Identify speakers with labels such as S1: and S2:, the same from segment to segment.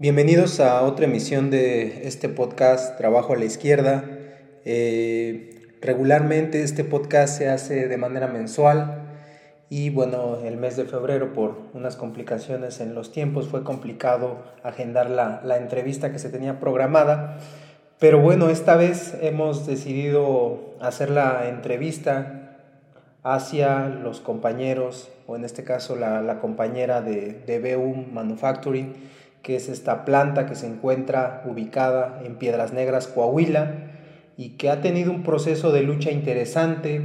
S1: Bienvenidos a otra emisión de este podcast Trabajo a la Izquierda. Eh, regularmente este podcast se hace de manera mensual y bueno, el mes de febrero por unas complicaciones en los tiempos fue complicado agendar la, la entrevista que se tenía programada. Pero bueno, esta vez hemos decidido hacer la entrevista hacia los compañeros, o en este caso la, la compañera de, de BU Manufacturing, que es esta planta que se encuentra ubicada en Piedras Negras, Coahuila, y que ha tenido un proceso de lucha interesante,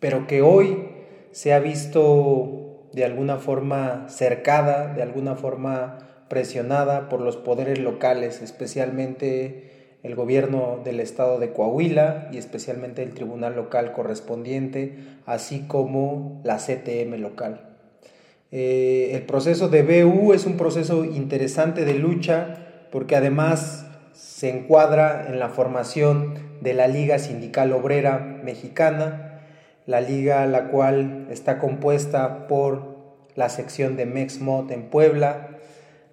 S1: pero que hoy se ha visto de alguna forma cercada, de alguna forma presionada por los poderes locales, especialmente el gobierno del estado de Coahuila y especialmente el tribunal local correspondiente, así como la CTM local. Eh, el proceso de BU es un proceso interesante de lucha porque además se encuadra en la formación de la Liga Sindical Obrera Mexicana, la liga la cual está compuesta por la sección de MEXMOT en Puebla,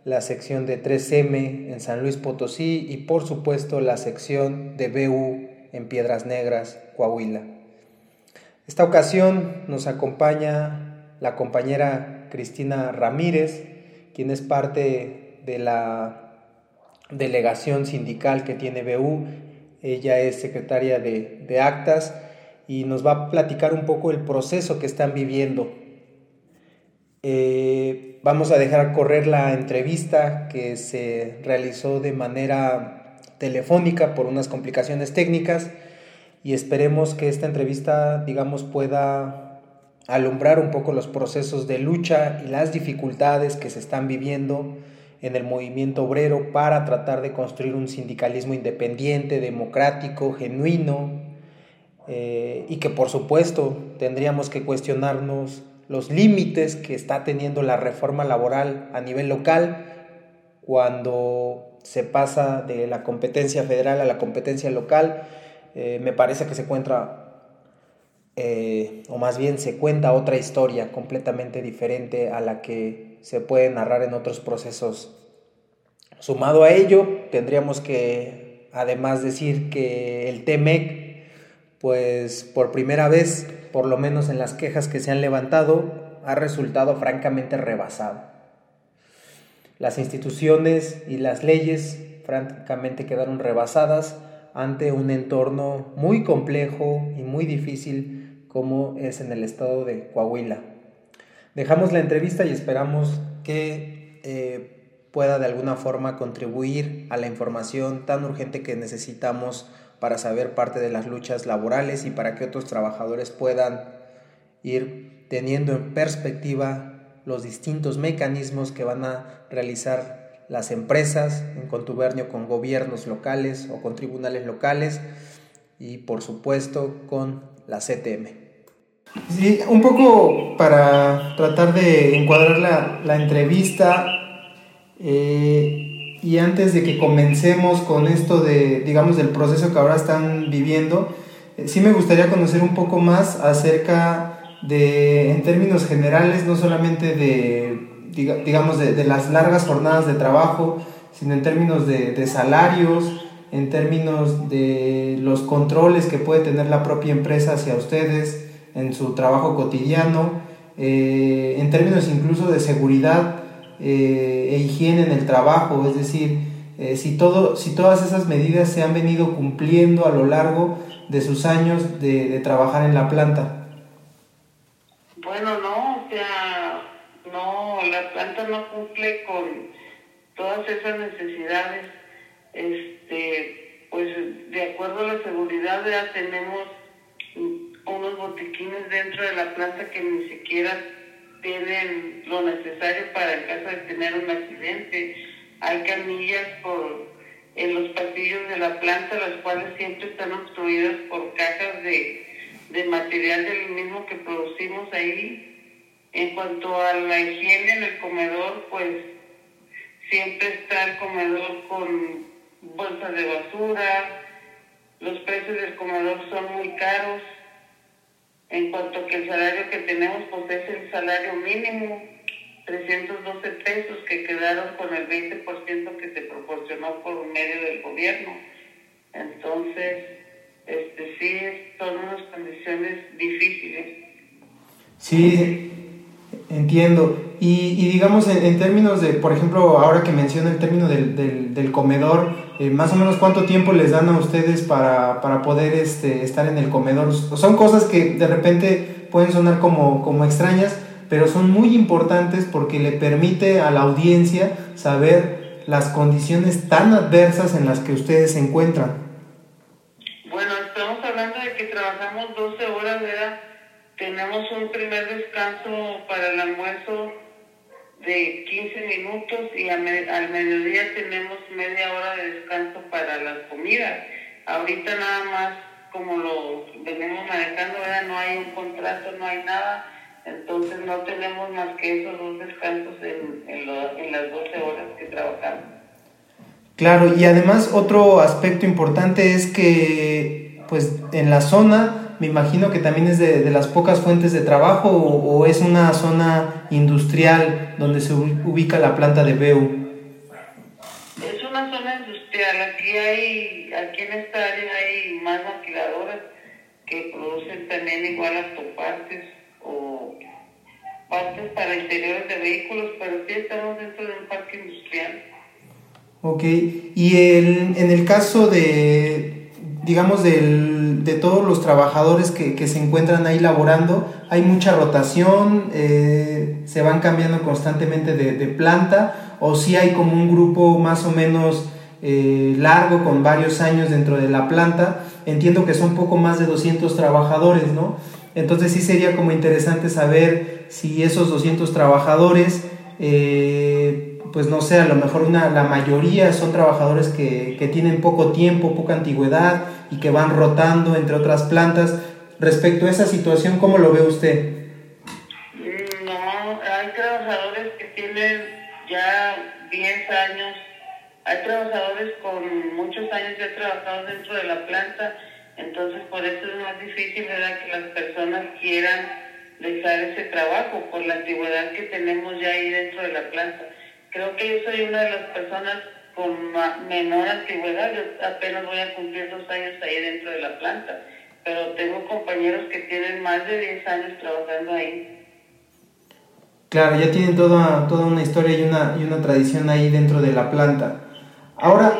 S1: la sección de 3M en San Luis Potosí y por supuesto la sección de BU en Piedras Negras, Coahuila. Esta ocasión nos acompaña la compañera Cristina Ramírez, quien es parte de la delegación sindical que tiene BU. Ella es secretaria de, actas y nos va a platicar un poco el proceso que están viviendo. Eh, vamos a dejar correr la entrevista que se realizó de manera telefónica por unas complicaciones técnicas y esperemos que esta entrevista, digamos, pueda alumbrar un poco los procesos de lucha y las dificultades que se están viviendo en el movimiento obrero para tratar de construir un sindicalismo independiente, democrático, genuino, eh, y que por supuesto tendríamos que cuestionarnos los límites que está teniendo la reforma laboral a nivel local cuando se pasa de la competencia federal a la competencia local. Eh, me parece que se encuentra eh, o más bien se cuenta otra historia completamente diferente a la que se puede narrar en otros procesos. Sumado a ello, tendríamos que además decir que el TEMEC, pues por primera vez, por lo menos en las quejas que se han levantado, ha resultado francamente rebasado. Las instituciones y las leyes francamente quedaron rebasadas ante un entorno muy complejo y muy difícil como es en el estado de Coahuila. Dejamos la entrevista y esperamos que eh, pueda de alguna forma contribuir a la información tan urgente que necesitamos para saber parte de las luchas laborales y para que otros trabajadores puedan ir teniendo en perspectiva los distintos mecanismos que van a realizar las empresas en contubernio con gobiernos locales o con tribunales locales y por supuesto con la CTM. Sí, un poco para tratar de encuadrar la, la entrevista eh, y antes de que comencemos con esto de, digamos, del proceso que ahora están viviendo, eh, sí me gustaría conocer un poco más acerca de, en términos generales, no solamente de, digamos, de, de las largas jornadas de trabajo, sino en términos de, de salarios, en términos de los controles que puede tener la propia empresa hacia ustedes, en su trabajo cotidiano, eh, en términos incluso de seguridad eh, e higiene en el trabajo, es decir, eh, si, todo, si todas esas medidas se han venido cumpliendo a lo largo de sus años de, de trabajar en la planta.
S2: Bueno, no, o sea, no, la planta no cumple con todas esas necesidades. Este, pues de acuerdo a la seguridad ya tenemos unos botiquines dentro de la planta que ni siquiera tienen lo necesario para el caso de tener un accidente. Hay camillas por, en los pasillos de la planta, las cuales siempre están obstruidas por cajas de, de material del mismo que producimos ahí. En cuanto a la higiene en el comedor, pues siempre está el comedor con bolsas de basura, los precios del comedor son muy caros, en cuanto que el salario que tenemos pues es el salario mínimo 312 pesos que quedaron con el 20% que se proporcionó por medio del gobierno. Entonces, este, sí, son unas condiciones difíciles.
S1: Sí, entiendo. Y, digamos, en, términos de, por ejemplo, ahora que menciona el término del, del, comedor, eh, más o menos cuánto tiempo les dan a ustedes para, para poder este, estar en el comedor. Son cosas que de repente pueden sonar como, como extrañas, pero son muy importantes porque le permite a la audiencia saber las condiciones tan adversas en las que ustedes se encuentran.
S2: Bueno, estamos hablando de que trabajamos 12 horas, ¿verdad? Tenemos un primer descanso para el almuerzo de 15 minutos y al mediodía tenemos media hora de descanso para las comidas. Ahorita nada más como lo venimos manejando, no hay un contrato, no hay nada, entonces no tenemos más que esos dos descansos en, en las 12 horas que trabajamos.
S1: Claro, y además otro aspecto importante es que pues en la zona me imagino que también es de, las pocas fuentes de trabajo o, es una zona industrial donde se ubica la planta de BEU.
S2: Es una zona industrial. Aquí hay, aquí en esta área hay más maquiladoras que producen también igual autopartes o partes para interiores de vehículos, pero sí estamos dentro de un parque industrial.
S1: Ok, y el, en el caso de, digamos, del de todos los trabajadores que, se encuentran ahí laborando, hay mucha rotación, eh, se van cambiando constantemente de, planta, o si hay como un grupo más o menos eh, largo con varios años dentro de la planta. Entiendo que son poco más de 200 trabajadores, ¿no? Entonces sí sería como interesante saber si esos 200 trabajadores eh, pues no sé, a lo mejor una, la mayoría son trabajadores que, que, tienen poco tiempo, poca antigüedad y que van rotando entre otras plantas. Respecto a esa situación, ¿cómo lo ve usted?
S2: No, hay trabajadores que tienen ya 10 años, hay trabajadores con muchos años ya trabajados dentro de la planta, entonces por eso es más difícil que las personas quieran dejar ese trabajo por la antigüedad que tenemos ya ahí dentro de la planta creo que yo soy una de las personas con menor antigüedad. Yo apenas voy a cumplir dos años ahí dentro de la planta, pero tengo compañeros que tienen más de 10 años trabajando ahí.
S1: Claro, ya tienen toda, toda una historia y una, y una tradición ahí dentro de la planta. Ahora,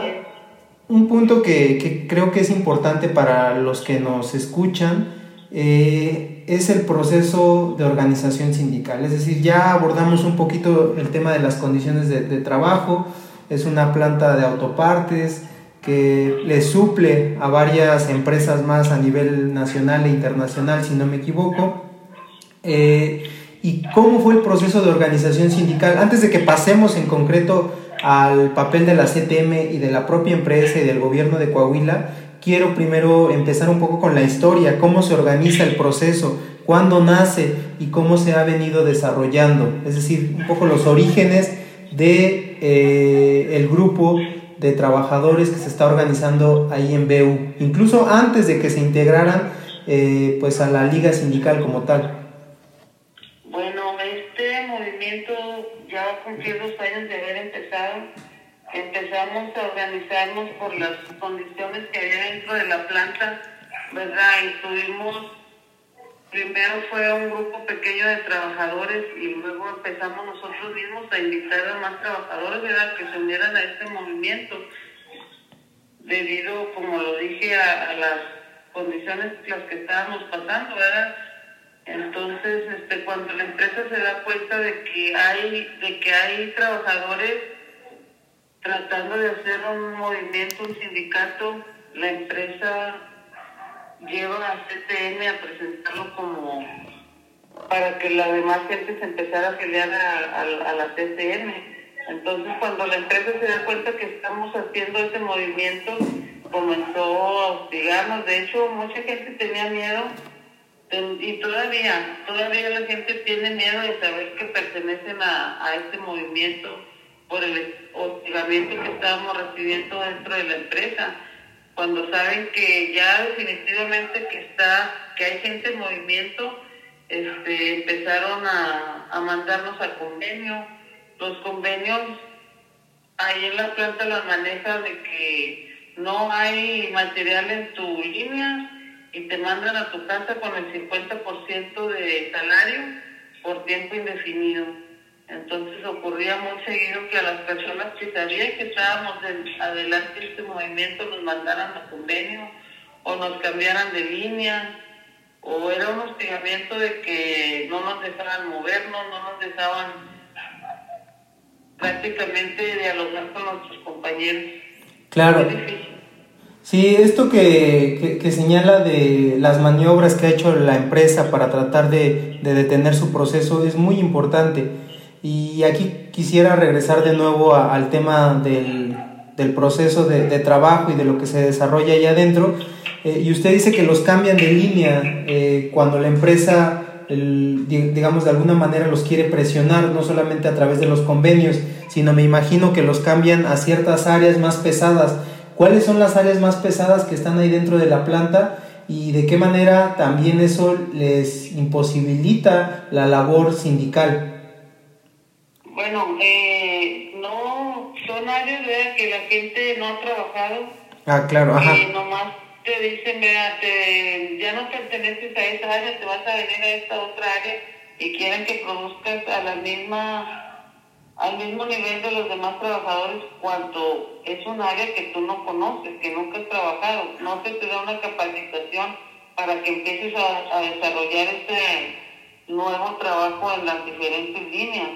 S1: un punto que, que, creo que es importante para los que nos escuchan eh, es el proceso de organización sindical. Es decir, ya abordamos un poquito el tema de las condiciones de, trabajo, es una planta de autopartes que le suple a varias empresas más a nivel nacional e internacional, si no me equivoco. Eh, ¿Y cómo fue el proceso de organización sindical? Antes de que pasemos en concreto al papel de la CTM y de la propia empresa y del gobierno de Coahuila, quiero primero empezar un poco con la historia, cómo se organiza el proceso, cuándo nace y cómo se ha venido desarrollando, es decir, un poco los orígenes de eh, el grupo de trabajadores que se está organizando ahí en BU, incluso antes de que se integraran eh, pues a la liga sindical como tal.
S2: Bueno, este movimiento ya cumplió dos años de haber empezado empezamos a organizarnos por las condiciones que había dentro de la planta, ¿verdad? Y tuvimos, primero fue un grupo pequeño de trabajadores y luego empezamos nosotros mismos a invitar a más trabajadores, ¿verdad? Que se unieran a este movimiento, debido, como lo dije, a, las condiciones las que estábamos pasando, ¿verdad? Entonces, este, cuando la empresa se da cuenta de que hay, de que hay trabajadores tratando de hacer un movimiento, un sindicato, la empresa lleva a CTN a presentarlo como para que la demás gente se empezara a afiliar a, la CTN. Entonces, cuando la empresa se da cuenta que estamos haciendo ese movimiento, comenzó a hostigarnos. De hecho, mucha gente tenía miedo y todavía, todavía la gente tiene miedo de saber que pertenecen a, a este movimiento por el hostigamiento que estábamos recibiendo dentro de la empresa, cuando saben que ya definitivamente que está, que hay gente en movimiento este, empezaron a, a mandarnos a convenio. Los convenios ahí en la planta la maneja de que no hay material en tu línea y te mandan a tu casa con el 50% de salario por tiempo indefinido. Entonces ocurría muy seguido que a las personas que sabían que estábamos adelante de este movimiento nos mandaran a convenio o nos cambiaran de línea o era un hostigamiento de que no nos dejaban movernos, no nos dejaban prácticamente dialogar con nuestros compañeros.
S1: Claro. Sí, esto que, que, señala de las maniobras que ha hecho la empresa para tratar de, de, detener su proceso es muy importante. Y aquí quisiera regresar de nuevo al tema del, del proceso de, de, trabajo y de lo que se desarrolla allá adentro. Eh, y usted dice que los cambian de línea eh, cuando la empresa, digamos, de alguna manera los quiere presionar, no solamente a través de los convenios, sino me imagino que los cambian a ciertas áreas más pesadas. ¿Cuáles son las áreas más pesadas que están ahí dentro de la planta y de qué manera también eso les imposibilita la labor sindical?
S2: Bueno, eh, no son áreas de que la gente no ha trabajado.
S1: Ah, claro, ajá.
S2: Y nomás te dicen, mira, te, ya no perteneces a esa área, te vas a venir a esta otra área y quieren que produzcas a la misma al mismo nivel de los demás trabajadores cuando es un área que tú no conoces, que nunca has trabajado. No se te da una capacitación para que empieces a, desarrollar este nuevo trabajo en las diferentes líneas.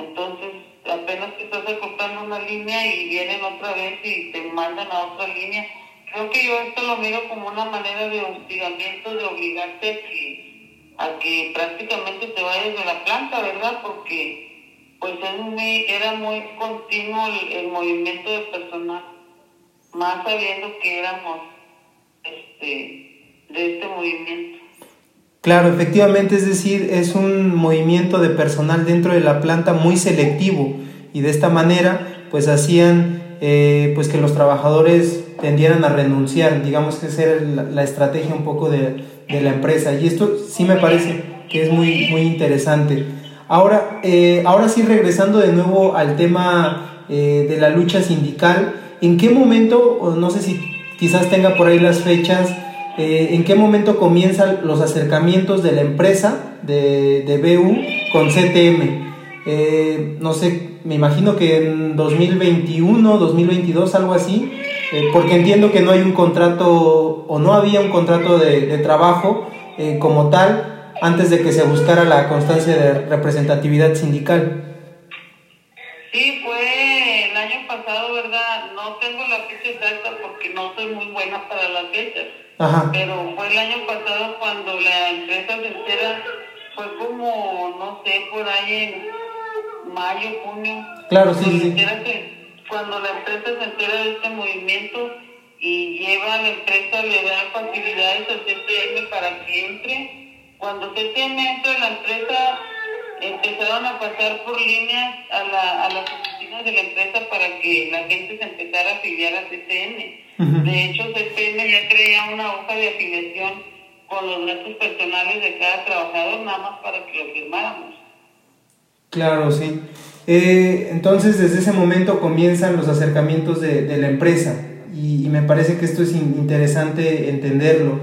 S2: Entonces, apenas que estás acoplando una línea y vienen otra vez y te mandan a otra línea. Creo que yo esto lo miro como una manera de hostigamiento, de obligarte a que, a que prácticamente te vayas de la planta, ¿verdad? Porque pues era muy continuo el, movimiento de personal, más sabiendo que éramos este, de este movimiento.
S1: Claro, efectivamente, es decir, es un movimiento de personal dentro de la planta muy selectivo y de esta manera pues hacían eh, pues que los trabajadores tendieran a renunciar, digamos que esa era la, estrategia un poco de, de, la empresa y esto sí me parece que es muy, muy interesante. Ahora, eh, ahora sí, regresando de nuevo al tema eh, de la lucha sindical, ¿en qué momento, no sé si quizás tenga por ahí las fechas, eh, en qué momento comienzan los acercamientos de la empresa de, de BU con CTM? no sé, me imagino que en 2021, 2022, algo así, porque entiendo que no hay un contrato o no había un contrato de, de trabajo como tal antes de que se buscara la constancia de representatividad sindical.
S2: Sí, fue el año pasado, ¿verdad? No tengo la fecha exacta porque no soy muy buena para las fechas. Pero fue el año pasado cuando la empresa se entera, fue como, no sé, por ahí en mayo, junio.
S1: Claro, sí, sí.
S2: cuando la empresa se entera de este movimiento y lleva a la empresa, le da facilidades al CTM para que entre cuando se tiene dentro de la empresa, empezaron a pasar por líneas a, la, a las de la empresa para que la gente se empezara a afiliar a CTN. De hecho, CTN ya creía una hoja de afiliación con los datos personales de cada trabajador, nada más para que lo firmáramos.
S1: Claro, sí. Eh, entonces, desde ese momento comienzan los acercamientos de, de la empresa y, y, me parece que esto es interesante entenderlo.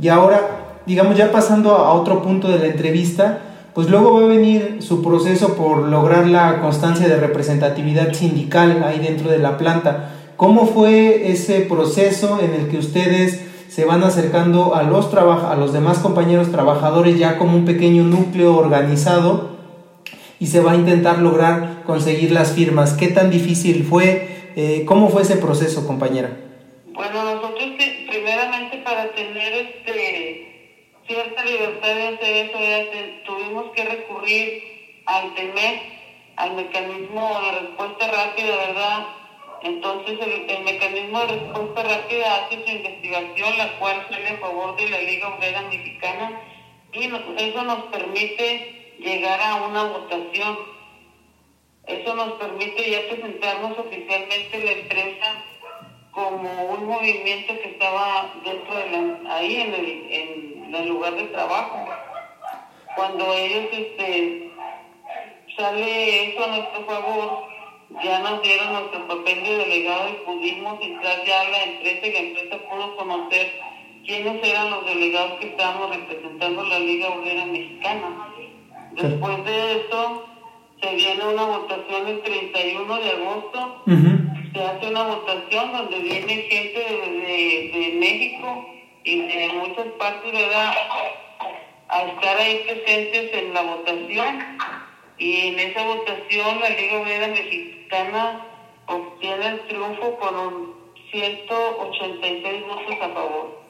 S1: Y ahora, digamos ya pasando a otro punto de la entrevista, pues luego va a venir su proceso por lograr la constancia de representatividad sindical ahí dentro de la planta. ¿Cómo fue ese proceso en el que ustedes se van acercando a los, a los demás compañeros trabajadores ya como un pequeño núcleo organizado y se va a intentar lograr conseguir las firmas? ¿Qué tan difícil fue? Eh, ¿Cómo fue ese proceso, compañera?
S2: Bueno, nosotros primeramente para tener este cierta libertad de hacer eso, tuvimos que recurrir al TEMEC, al mecanismo de respuesta rápida, ¿verdad? Entonces el, mecanismo de respuesta rápida hace su investigación, la cual sale a favor de la Liga Obrera Mexicana y eso nos permite llegar a una votación. Eso nos permite ya presentarnos oficialmente la empresa como un movimiento que estaba dentro de la, ahí en el, en el lugar de trabajo. cuando ellos este, sale eso a nuestro favor, ya nos dieron nuestro papel de delegado y pudimos entrar ya a la empresa y la empresa pudo conocer quiénes eran los delegados que estábamos representando la Liga Obrera Mexicana. Después de eso, se viene una votación el 31 de agosto, se hace una votación donde viene gente de, de, México y de muchas partes, ¿verdad? A estar ahí presentes en la votación. Y en esa votación la Liga Obrera Mexicana obtiene el triunfo con un 186 votos a favor.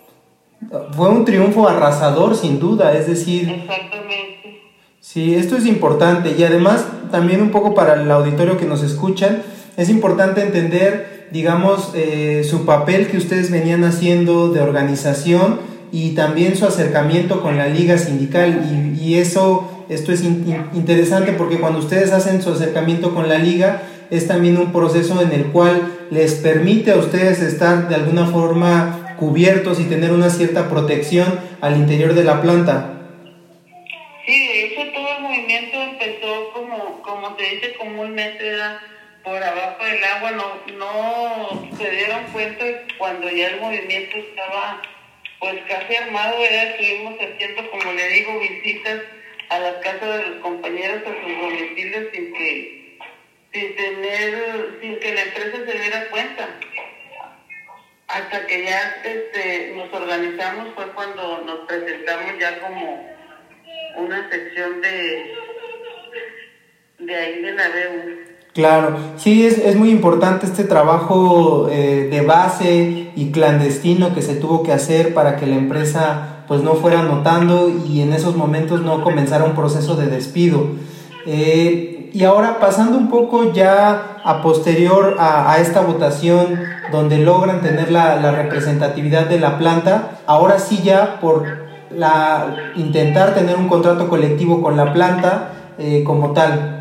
S1: Fue un triunfo arrasador, sin duda, es decir...
S2: Exactamente.
S1: Sí, esto es importante y además también un poco para el auditorio que nos escuchan, es importante entender, digamos, eh, su papel que ustedes venían haciendo de organización y también su acercamiento con la liga sindical y, eso, esto es interesante porque cuando ustedes hacen su acercamiento con la liga es también un proceso en el cual les permite a ustedes estar de alguna forma cubiertos y tener una cierta protección al interior de la planta.
S2: Sí, de hecho todo el movimiento empezó como, como se dice comúnmente, por abajo del agua, no, no se dieron cuenta cuando ya el movimiento estaba pues casi armado, ya estuvimos haciendo, como le digo, visitas a las casas de los compañeros, a sus domicilios sin que, sin tener, sin que la empresa se diera cuenta. Hasta que ya este, nos organizamos fue cuando nos presentamos ya como una sección de, de ahí de la DEU.
S1: Claro, sí, es, es, muy importante este trabajo eh, de base y clandestino que se tuvo que hacer para que la empresa pues no fuera notando y en esos momentos no comenzara un proceso de despido. Eh, y ahora pasando un poco ya a posterior a, esta votación donde logran tener la, la representatividad de la planta, ahora sí ya por la, intentar tener un contrato colectivo con la planta eh, como tal?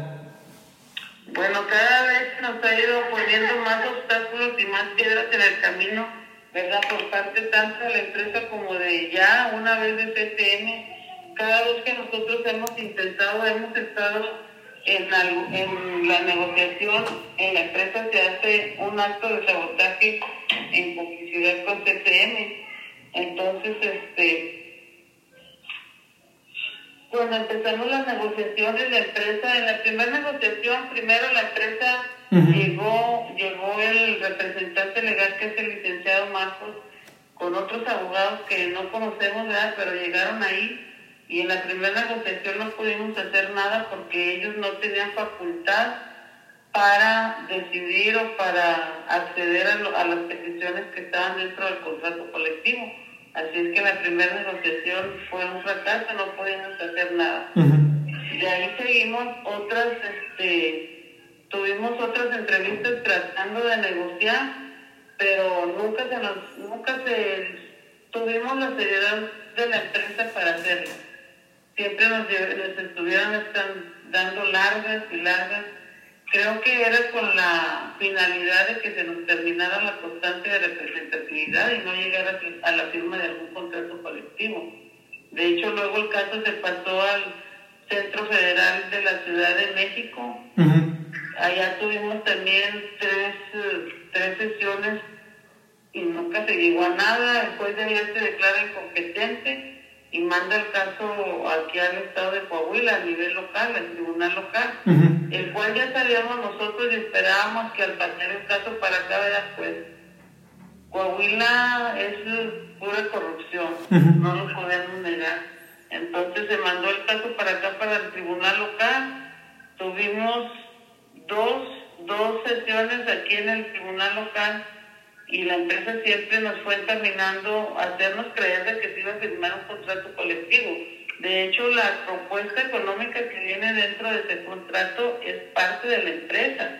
S2: Bueno, cada vez nos ha ido poniendo más obstáculos y más piedras en el camino, ¿verdad? Por parte tanto de la empresa como de ya, una vez de CTM. Cada vez que nosotros hemos intentado, hemos estado en la, negociación, en la empresa se hace un acto de sabotaje en publicidad con CTM. Entonces, este, cuando empezamos las negociaciones, la empresa, en la primera negociación, primero la empresa llegó, llegó el representante legal que es el licenciado Marcos, con otros abogados que no conocemos, ¿verdad? pero llegaron ahí y en la primera negociación no pudimos hacer nada porque ellos no tenían facultad para decidir o para acceder a, a las peticiones que estaban dentro del contrato colectivo Así es que la primera negociación fue un fracaso, no pudimos hacer nada. De ahí seguimos otras, este, tuvimos otras entrevistas tratando de negociar, pero nunca se nos, nunca se, tuvimos la seriedad de la empresa para hacerlo. Siempre nos, nos estuvieron están dando largas y largas Creo que era con la finalidad de que se nos terminara la constancia de representatividad y no llegara a la firma de algún contrato colectivo. De hecho, luego el caso se pasó al Centro Federal de la Ciudad de México. Allá tuvimos también tres, tres sesiones y nunca se llegó a nada. Después de allá se declara incompetente y manda el caso aquí al estado de Coahuila a nivel local, al tribunal local, el cual ya sabíamos nosotros y esperábamos que al pasar el caso para acá, pues Coahuila es pura corrupción, no lo podemos negar. Entonces se mandó el caso para acá, para el tribunal local, tuvimos dos, dos sesiones aquí en el tribunal local y la empresa siempre nos fue encaminando a hacernos creer de que se iba a firmar un contrato colectivo. De hecho, la propuesta económica que viene dentro de ese contrato es parte de la empresa,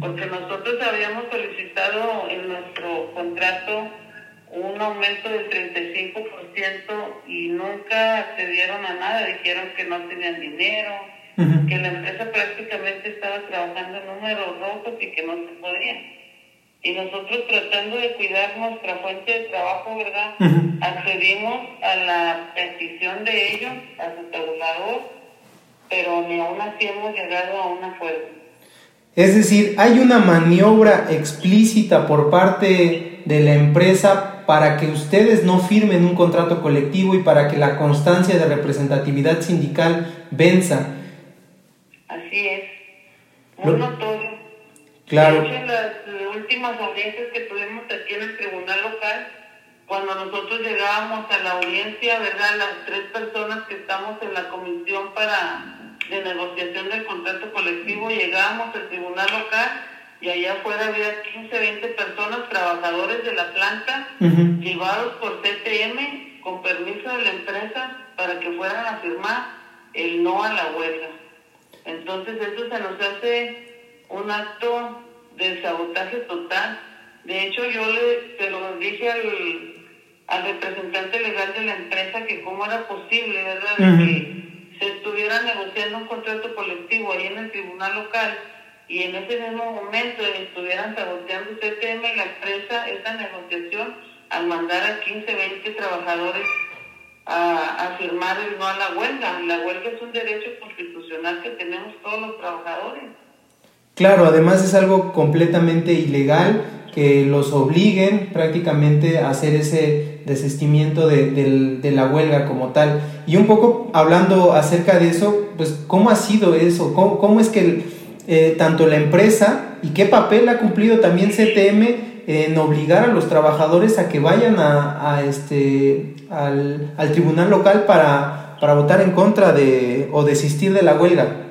S2: porque nosotros habíamos solicitado en nuestro contrato un aumento del 35% y nunca accedieron a nada, dijeron que no tenían dinero, que la empresa prácticamente estaba trabajando en números rojos y que no se podía. Y nosotros tratando de cuidar nuestra fuente de trabajo, ¿verdad? Accedimos a la petición de ellos, a su tabulador, pero ni aún así hemos llegado a un acuerdo.
S1: Es decir, hay una maniobra explícita por parte de la empresa para que ustedes no firmen un contrato colectivo y para que la constancia de representatividad sindical venza.
S2: Así es, muy notorio.
S1: Claro.
S2: De hecho, las últimas audiencias que tuvimos aquí en el tribunal local, cuando nosotros llegábamos a la audiencia, ¿verdad? Las tres personas que estamos en la comisión para de negociación del contrato colectivo, llegábamos al tribunal local y allá afuera había 15, 20 personas, trabajadores de la planta, llevados por CTM con permiso de la empresa para que fueran a firmar el no a la huelga. Entonces eso se nos hace un acto de sabotaje total. De hecho yo le se lo dije al, al representante legal de la empresa que cómo era posible, ¿verdad? que se estuviera negociando un contrato colectivo ahí en el tribunal local y en ese mismo momento estuvieran saboteando CTM y la empresa esa negociación al mandar a 15, 20 trabajadores a, a, firmar el no a la huelga. La huelga es un derecho constitucional que tenemos todos los trabajadores.
S1: Claro, además es algo completamente ilegal que los obliguen prácticamente a hacer ese desistimiento de, la huelga como tal. Y un poco hablando acerca de eso, pues cómo ha sido eso, cómo, cómo es que eh, tanto la empresa y qué papel ha cumplido también CTM en obligar a los trabajadores a que vayan a, este, al, al, tribunal local para, para votar en contra de o desistir de la huelga.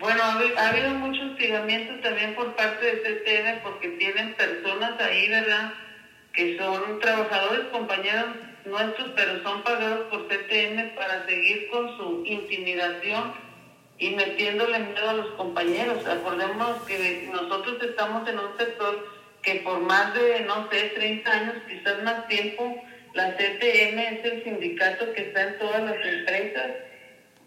S2: Bueno, ha habido hostigamiento también por parte de CTM porque tienen personas ahí, ¿verdad? que son trabajadores, compañeros nuestros, pero son pagados por CTM para seguir con su intimidación y metiéndole miedo a los compañeros. Acordémonos que nosotros estamos en un sector que por más de, no sé, 30 años, quizás más tiempo, la CTM es el sindicato que está en todas las empresas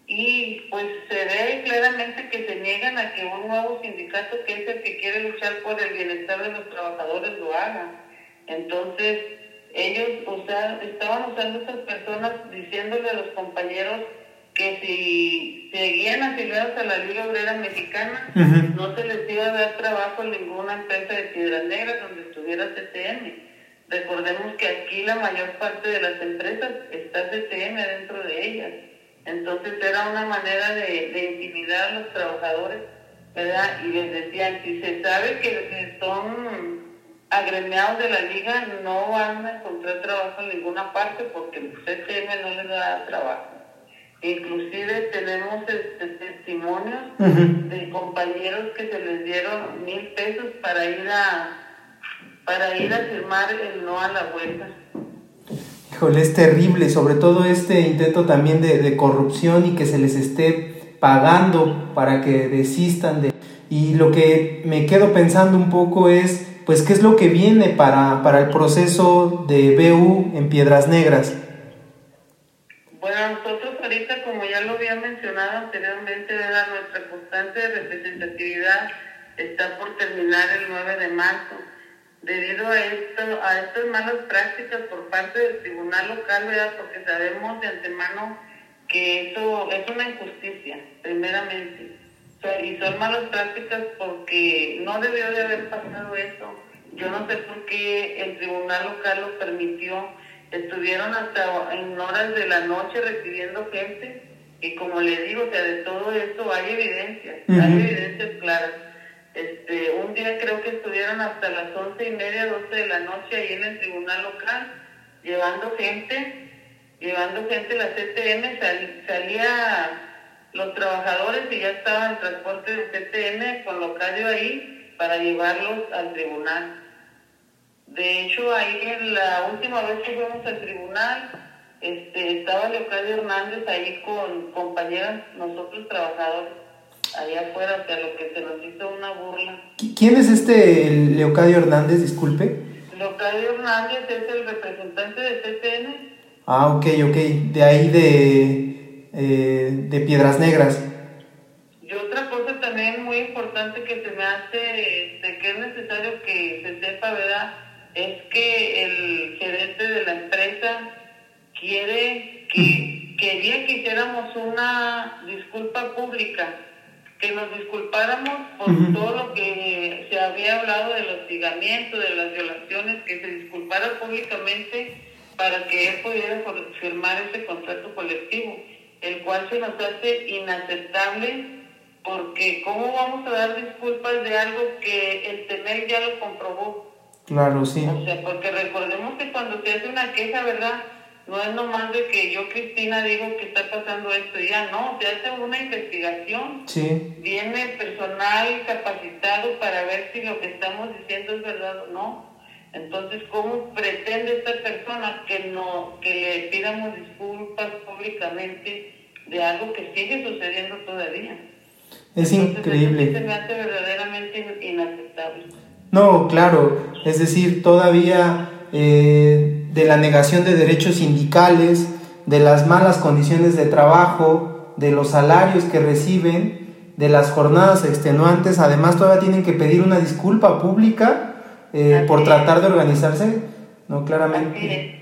S2: y pues se ve claramente que se niegan a que un nuevo sindicato que es el que quiere luchar por el bienestar de los trabajadores lo haga. Entonces, ellos estaban usando esas personas diciéndole a los compañeros que si seguían afiliados a la Liga Obrera Mexicana, no se les iba a dar trabajo en ninguna empresa de Piedras Negras donde estuviera CTM. Recordemos que aquí la mayor parte de las empresas está CTM dentro de ellas. Entonces era una manera de, de intimidar a los trabajadores, ¿verdad? Y les decían, si se sabe que son agremiados de la liga no van a encontrar trabajo en ninguna parte porque el CTM no les da trabajo. Inclusive tenemos este, testimonios de compañeros que se les dieron mil pesos para ir a para ir a firmar el no a la huelga.
S1: Híjole, es terrible, sobre todo este intento también de, de corrupción y que se les esté pagando para que desistan de... Y lo que me quedo pensando un poco es pues qué es lo que viene para, para el proceso de BU en Piedras Negras.
S2: Bueno, nosotros ahorita, como ya lo había mencionado anteriormente, nuestra constante representatividad está por terminar el 9 de marzo. Debido a esto, a estas malas prácticas por parte del tribunal local, ¿verdad? porque sabemos de antemano que eso es una injusticia, primeramente y son malas prácticas porque no debió de haber pasado eso. Yo no sé por qué el tribunal local lo permitió. Estuvieron hasta en horas de la noche recibiendo gente y como le digo, o sea, de todo esto hay evidencia, hay evidencias claras. Este, un día creo que estuvieron hasta las once y media, doce de la noche ahí en el tribunal local, llevando gente, llevando gente, la CTM salía los trabajadores y ya estaban en transporte de CTM con Locadio ahí para llevarlos al tribunal. De hecho, ahí en la última vez que fuimos al tribunal, este, estaba Leocadio Hernández ahí con compañeras, nosotros trabajadores, allá afuera, o sea, lo que se nos hizo una burla.
S1: ¿Quién es este Leocadio Hernández, disculpe?
S2: Leocadio Hernández es el representante de CTN.
S1: Ah, ok, ok, de ahí de eh, de piedras negras.
S2: Y otra cosa también muy importante que se me hace, este, que es es necesario que se sepa, ¿verdad? Es que el gerente de la empresa quiere que quería que hiciéramos una disculpa pública, que nos disculpáramos por todo lo que se había hablado del hostigamiento, de las violaciones, que se disculpara públicamente para que él pudiera firmar ese contrato colectivo, el cual se nos hace inaceptable porque ¿cómo vamos a dar disculpas de algo que el TEMEC ya lo comprobó?
S1: Claro, sí.
S2: O sea, porque recordemos que cuando se hace una queja, ¿verdad? No es nomás de que yo, Cristina, digo que está pasando esto y ya, no, se hace una investigación.
S1: Sí.
S2: Viene personal capacitado para ver si lo que estamos diciendo es verdad o no. Entonces, ¿cómo pretende esta persona que no que le pidamos disculpas públicamente de algo que sigue sucediendo todavía?
S1: Es increíble.
S2: se me hace verdaderamente inaceptable.
S1: No, claro, es decir, todavía eh, de la negación de derechos sindicales, de las malas condiciones de trabajo, de los salarios que reciben, de las jornadas extenuantes, además todavía tienen que pedir una disculpa pública eh, por tratar de organizarse, ¿no? Claramente.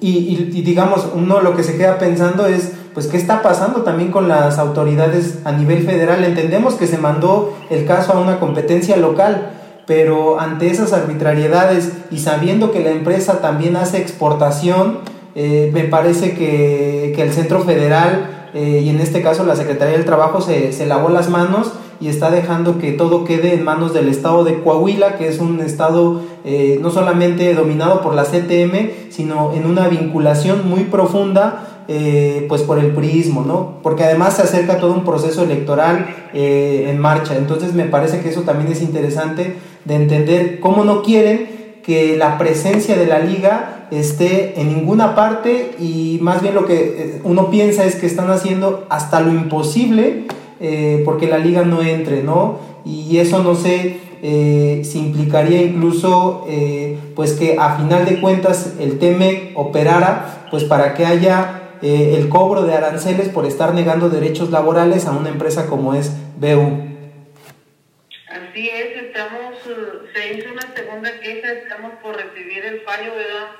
S1: Y, y, digamos, uno lo que se queda pensando es, pues, ¿qué está pasando también con las autoridades a nivel federal? Entendemos que se mandó el caso a una competencia local, pero ante esas arbitrariedades y sabiendo que la empresa también hace exportación, eh, me parece que, que, el Centro Federal eh, y en este caso la Secretaría del Trabajo se, se lavó las manos y está dejando que todo quede en manos del estado de Coahuila, que es un estado eh, no solamente dominado por la CTM, sino en una vinculación muy profunda pues por el purismo, ¿no? Porque además se acerca todo un proceso electoral en marcha. Entonces me parece que eso también es interesante de entender cómo no quieren que la presencia de la liga esté en ninguna parte y más bien lo que uno piensa es que están haciendo hasta lo imposible eh, porque la liga no entre, ¿no? Y eso no sé eh, si implicaría incluso eh, pues que a final de cuentas el TEMEC operara pues para que haya el cobro de aranceles por estar negando derechos laborales a una empresa como es BU.
S2: Así es, estamos, se hizo una segunda queja, estamos por recibir el fallo, ¿verdad?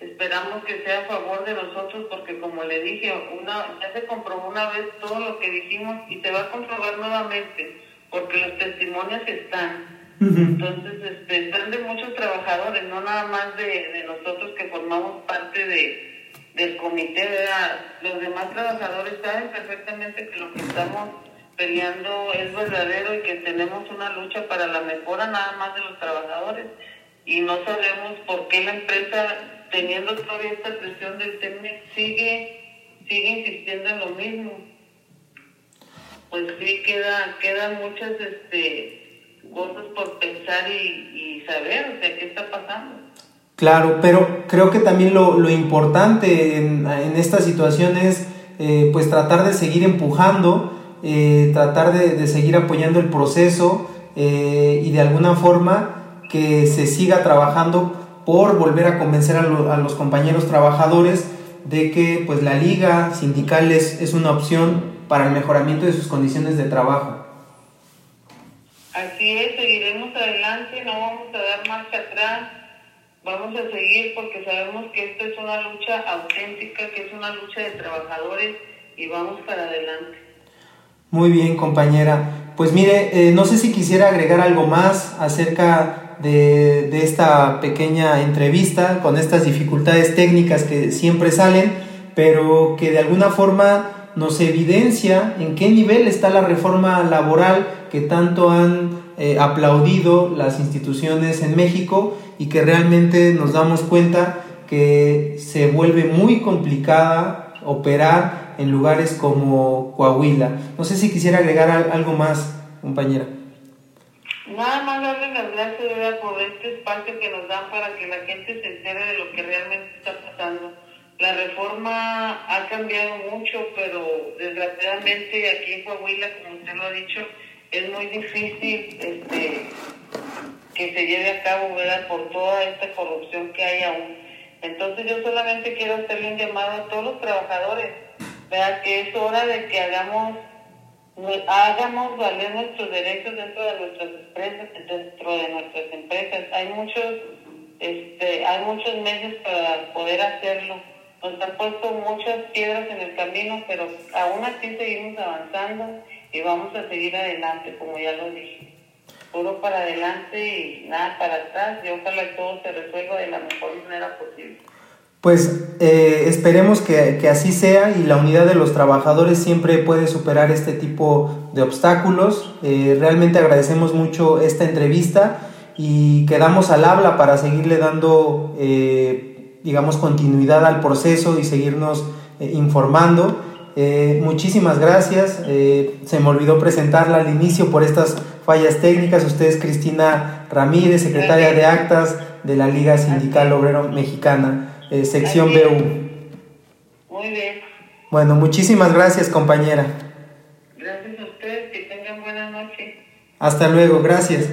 S2: Esperamos que sea a favor de nosotros porque como le dije, una, ya se comprobó una vez todo lo que dijimos y se va a comprobar nuevamente porque los testimonios están. Entonces, este, están de muchos trabajadores, no nada más de, nosotros que formamos parte de, del comité. Los demás trabajadores saben perfectamente que lo que estamos peleando es verdadero y que tenemos una lucha para la mejora nada más de los trabajadores. Y no sabemos por qué la empresa teniendo todavía esta presión del TEMEC, sigue, sigue insistiendo en lo mismo. Pues sí, queda, quedan muchas este, cosas por pensar y, saber, o sea, qué está pasando.
S1: Claro, pero creo que también lo, lo importante en, en, esta situación es eh, pues tratar de seguir empujando, eh, tratar de, de, seguir apoyando el proceso eh, y de alguna forma que se siga trabajando por volver a convencer a, los compañeros trabajadores de que pues la liga sindical es, es, una opción para el mejoramiento de sus condiciones de trabajo.
S2: Así es, seguiremos adelante, no vamos a dar marcha atrás, vamos a seguir porque sabemos que esto es una lucha auténtica, que es una lucha de trabajadores y vamos para adelante.
S1: Muy bien, compañera. Pues mire, eh, no sé si quisiera agregar algo más acerca de, esta pequeña entrevista con estas dificultades técnicas que siempre salen, pero que de alguna forma nos evidencia en qué nivel está la reforma laboral que tanto han eh, aplaudido las instituciones en México y que realmente nos damos cuenta que se vuelve muy complicada operar en lugares como Coahuila. No sé si quisiera agregar algo más, compañera.
S2: Nada más darle las gracias por este espacio que nos dan para que la gente se entere de lo que realmente está pasando. La reforma ha cambiado mucho, pero desgraciadamente aquí en Coahuila, como usted lo ha dicho, es muy difícil este, que se lleve a cabo ¿verdad? por toda esta corrupción que hay aún. Entonces yo solamente quiero hacerle un llamado a todos los trabajadores, ¿verdad? que es hora de que hagamos hagamos valer nuestros derechos dentro de nuestras empresas, dentro de nuestras empresas. Hay muchos, este, hay muchos medios para poder hacerlo. Nos han puesto muchas piedras en el camino, pero aún así seguimos avanzando y vamos a seguir adelante, como ya lo dije. Puro para adelante y nada para atrás, y ojalá todo se resuelva de la mejor manera posible.
S1: Pues eh, esperemos que, así sea y la unidad de los trabajadores siempre puede superar este tipo de obstáculos. Eh, realmente agradecemos mucho esta entrevista y quedamos al habla para seguirle dando, eh, digamos, continuidad al proceso y seguirnos informando. muchísimas gracias. se me olvidó presentarla al inicio por estas fallas técnicas. Usted es Cristina Ramírez, secretaria de Actas de la Liga Sindical Obrero Mexicana. Eh, sección
S2: BU. Muy bien.
S1: Bueno, muchísimas gracias, compañera.
S2: Gracias a ustedes, que tengan buena noche.
S1: Hasta luego, gracias.